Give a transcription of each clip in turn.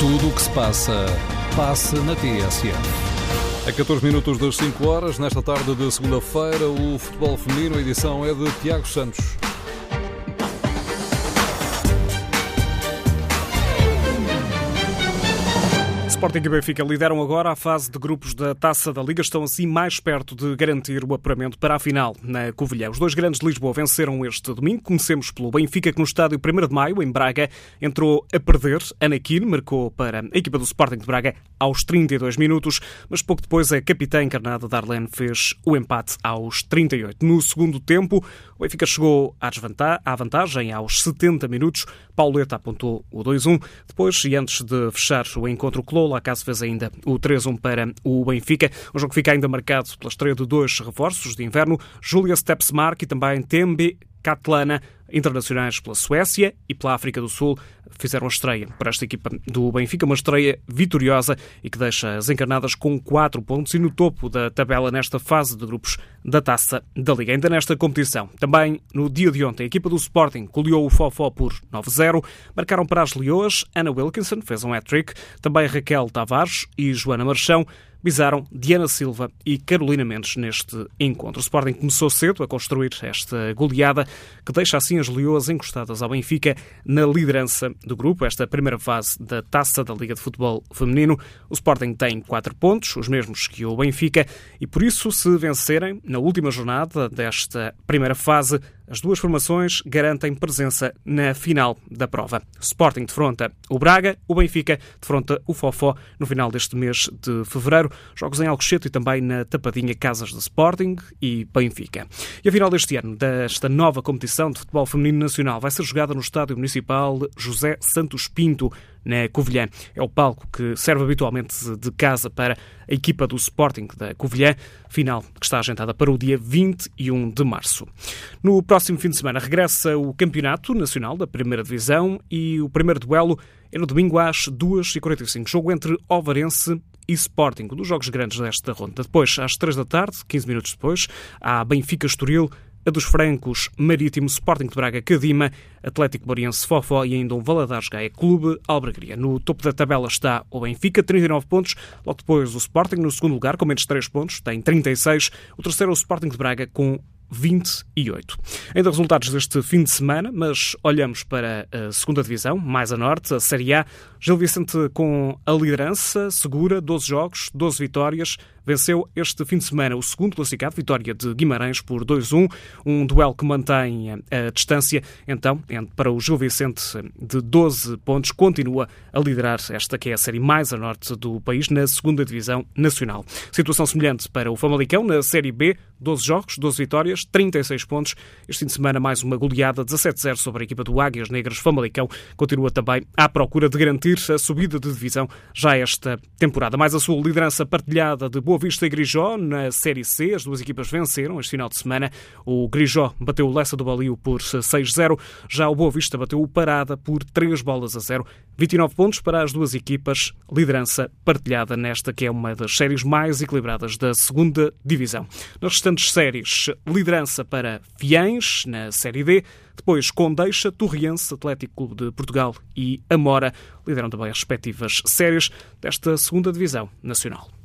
Tudo o que se passa, passa na TSF. A 14 minutos das 5 horas, nesta tarde de segunda-feira, o futebol feminino, a edição é de Tiago Santos. Sporting e Benfica lideram agora a fase de grupos da Taça da Liga. Estão assim mais perto de garantir o apuramento para a final na Covilhã. Os dois grandes de Lisboa venceram este domingo. Comecemos pelo Benfica, que no estádio 1 de Maio, em Braga, entrou a perder. Anakin marcou para a equipa do Sporting de Braga aos 32 minutos, mas pouco depois a capitã encarnada Darlene fez o empate aos 38. No segundo tempo, o Benfica chegou à vantagem aos 70 minutos. Pauleta apontou o 2-1. Depois, e antes de fechar o encontro, Clola, acaso fez ainda o 3-1 para o Benfica. Um jogo que fica ainda marcado pela estreia de dois reforços de inverno, Julia Stepsmark e também Tembe Catlana, internacionais pela Suécia e pela África do Sul, fizeram estreia para esta equipa do Benfica, uma estreia vitoriosa e que deixa as encarnadas com 4 pontos e no topo da tabela nesta fase de grupos da Taça da Liga. Ainda nesta competição, também no dia de ontem, a equipa do Sporting colheu o Fofó por 9-0, marcaram para as Leoas, Ana Wilkinson fez um hat-trick, também Raquel Tavares e Joana Marchão visaram Diana Silva e Carolina Mendes neste encontro. O Sporting começou cedo a construir esta goleada que deixa assim as Leoas encostadas ao Benfica na liderança do grupo, esta primeira fase da Taça da Liga de Futebol Feminino. O Sporting tem quatro pontos, os mesmos que o Benfica, e por isso, se vencerem na última jornada desta primeira fase, as duas formações garantem presença na final da prova. Sporting defronta o Braga, o Benfica defronta o Fofó no final deste mês de fevereiro. Jogos em Alcochete e também na Tapadinha Casas de Sporting e Benfica. E a final deste ano, desta nova competição de futebol feminino nacional, vai ser jogada no Estádio Municipal José Santos Pinto, na Covilhã. É o palco que serve habitualmente de casa para a equipa do Sporting da Covilhã, final que está agendada para o dia 21 de março. No próximo fim de semana regressa o Campeonato Nacional da Primeira Divisão e o primeiro duelo é no domingo às 2h45. Jogo entre Ovarense e Sporting, um dos jogos grandes desta ronda. Depois, às 3 da tarde, 15 minutos depois, há Benfica Estoril a dos francos Marítimo, Sporting de Braga, Cadima, Atlético Boriense, Fofó e ainda um Valadares Gaia Clube Albergaria. No topo da tabela está o Benfica, 39 pontos, logo depois o Sporting no segundo lugar com menos 3 pontos, tem 36, o terceiro é o Sporting de Braga com 28. Ainda resultados deste fim de semana, mas olhamos para a segunda divisão, mais a norte, a Série A. Gil Vicente com a liderança, segura, 12 jogos, 12 vitórias, venceu este fim de semana o segundo classificado, vitória de Guimarães por 2-1, um duelo que mantém a distância, então, para o Gil Vicente de 12 pontos, continua a liderar esta que é a série mais a norte do país na segunda divisão nacional. Situação semelhante para o Famalicão na série B, 12 jogos, 12 vitórias, 36 pontos. Este fim de semana mais uma goleada, 17-0 sobre a equipa do Águias Negras. Famalicão continua também à procura de garantir a subida de divisão já esta temporada. Mais a sua liderança partilhada de Boa Vista e Grijó na Série C. As duas equipas venceram este final de semana. O Grijó bateu o Lessa do Balio por 6-0. Já o Boa Vista bateu o Parada por 3 bolas a 0. 29 pontos para as duas equipas. Liderança partilhada nesta que é uma das séries mais equilibradas da segunda divisão. Nas restantes séries, liderança para Fiães na Série D. Depois, Condeixa, Torriense, Atlético Clube de Portugal e Amora lideram também as respectivas séries desta segunda divisão nacional.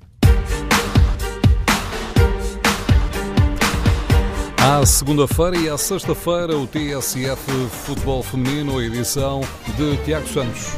À segunda-feira e à sexta-feira, o TSF Futebol Feminino, edição de Tiago Santos.